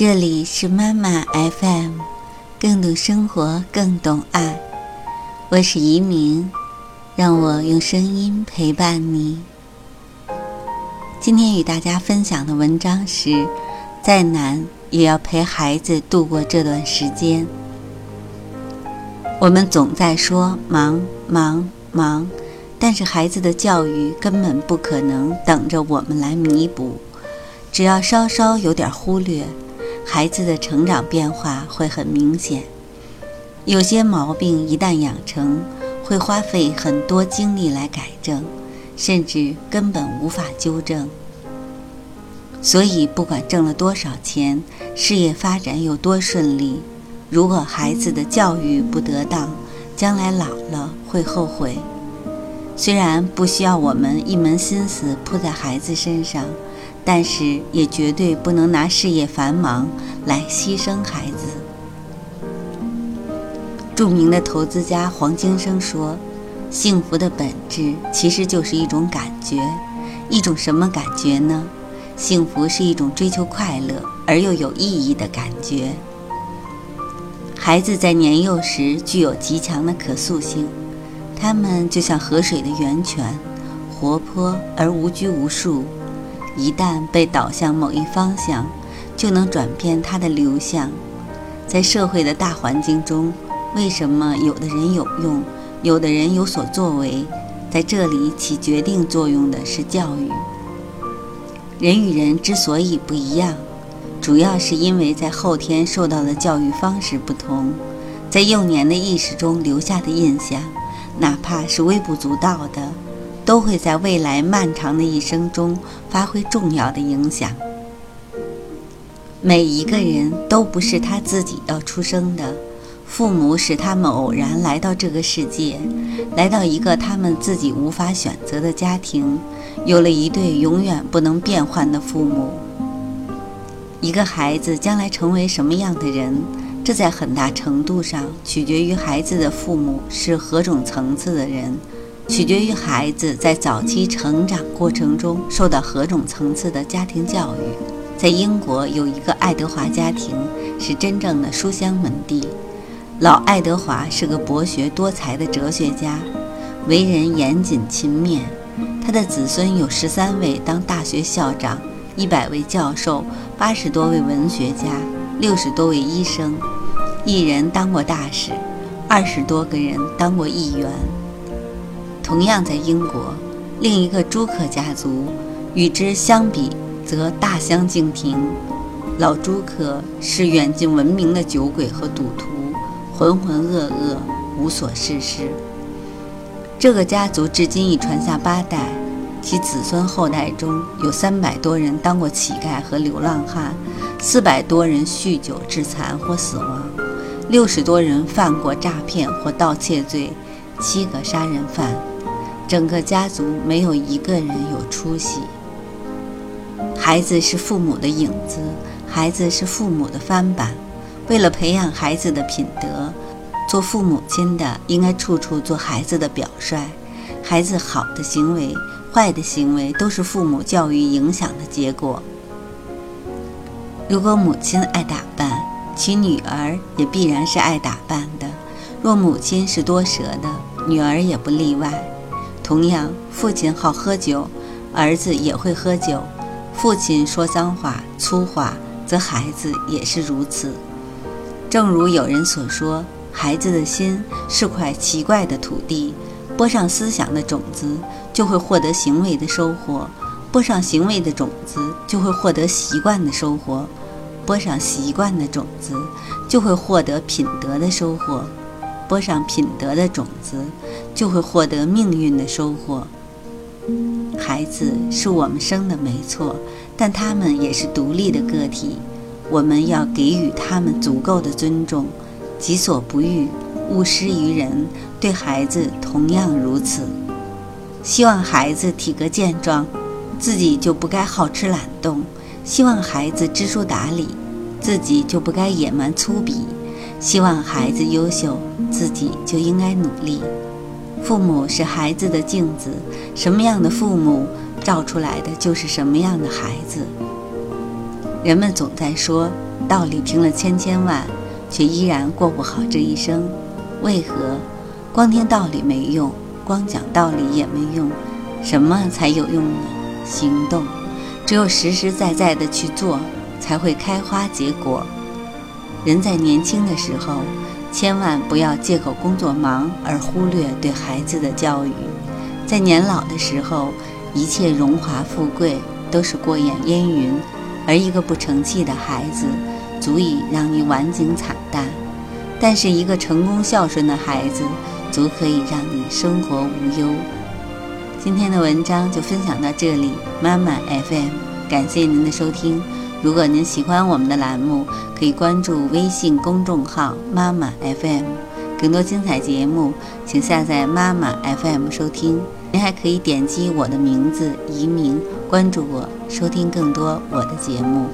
这里是妈妈 FM，更懂生活，更懂爱。我是移民，让我用声音陪伴你。今天与大家分享的文章是：再难也要陪孩子度过这段时间。我们总在说忙忙忙，但是孩子的教育根本不可能等着我们来弥补。只要稍稍有点忽略。孩子的成长变化会很明显，有些毛病一旦养成，会花费很多精力来改正，甚至根本无法纠正。所以，不管挣了多少钱，事业发展有多顺利，如果孩子的教育不得当，将来老了会后悔。虽然不需要我们一门心思扑在孩子身上。但是也绝对不能拿事业繁忙来牺牲孩子。著名的投资家黄金生说：“幸福的本质其实就是一种感觉，一种什么感觉呢？幸福是一种追求快乐而又有意义的感觉。孩子在年幼时具有极强的可塑性，他们就像河水的源泉，活泼而无拘无束。”一旦被导向某一方向，就能转变它的流向。在社会的大环境中，为什么有的人有用，有的人有所作为？在这里起决定作用的是教育。人与人之所以不一样，主要是因为在后天受到的教育方式不同，在幼年的意识中留下的印象，哪怕是微不足道的。都会在未来漫长的一生中发挥重要的影响。每一个人都不是他自己要出生的，父母使他们偶然来到这个世界，来到一个他们自己无法选择的家庭，有了一对永远不能变换的父母。一个孩子将来成为什么样的人，这在很大程度上取决于孩子的父母是何种层次的人。取决于孩子在早期成长过程中受到何种层次的家庭教育。在英国有一个爱德华家庭，是真正的书香门第。老爱德华是个博学多才的哲学家，为人严谨勤勉。他的子孙有十三位当大学校长，一百位教授，八十多位文学家，六十多位医生，一人当过大使，二十多个人当过议员。同样在英国，另一个朱克家族与之相比则大相径庭。老朱克是远近闻名的酒鬼和赌徒，浑浑噩噩，无所事事。这个家族至今已传下八代，其子孙后代中有三百多人当过乞丐和流浪汉，四百多人酗酒致残或死亡，六十多人犯过诈骗或盗窃罪，七个杀人犯。整个家族没有一个人有出息。孩子是父母的影子，孩子是父母的翻版。为了培养孩子的品德，做父母亲的应该处处做孩子的表率。孩子好的行为、坏的行为，都是父母教育影响的结果。如果母亲爱打扮，其女儿也必然是爱打扮的；若母亲是多舌的，女儿也不例外。同样，父亲好喝酒，儿子也会喝酒；父亲说脏话、粗话，则孩子也是如此。正如有人所说，孩子的心是块奇怪的土地，播上思想的种子，就会获得行为的收获；播上行为的种子，就会获得习惯的收获；播上习惯的种子，就会获得品德的收获。播上品德的种子，就会获得命运的收获。孩子是我们生的没错，但他们也是独立的个体，我们要给予他们足够的尊重。己所不欲，勿施于人。对孩子同样如此。希望孩子体格健壮，自己就不该好吃懒动；希望孩子知书达理，自己就不该野蛮粗鄙。希望孩子优秀，自己就应该努力。父母是孩子的镜子，什么样的父母，照出来的就是什么样的孩子。人们总在说道理听了千千万，却依然过不好这一生。为何？光听道理没用，光讲道理也没用。什么才有用呢？行动。只有实实在在的去做，才会开花结果。人在年轻的时候，千万不要借口工作忙而忽略对孩子的教育。在年老的时候，一切荣华富贵都是过眼烟云，而一个不成器的孩子，足以让你晚景惨淡；但是一个成功孝顺的孩子，足可以让你生活无忧。今天的文章就分享到这里，妈妈 FM，感谢您的收听。如果您喜欢我们的栏目，可以关注微信公众号“妈妈 FM”，更多精彩节目，请下载妈妈 FM 收听。您还可以点击我的名字移民，关注我，收听更多我的节目。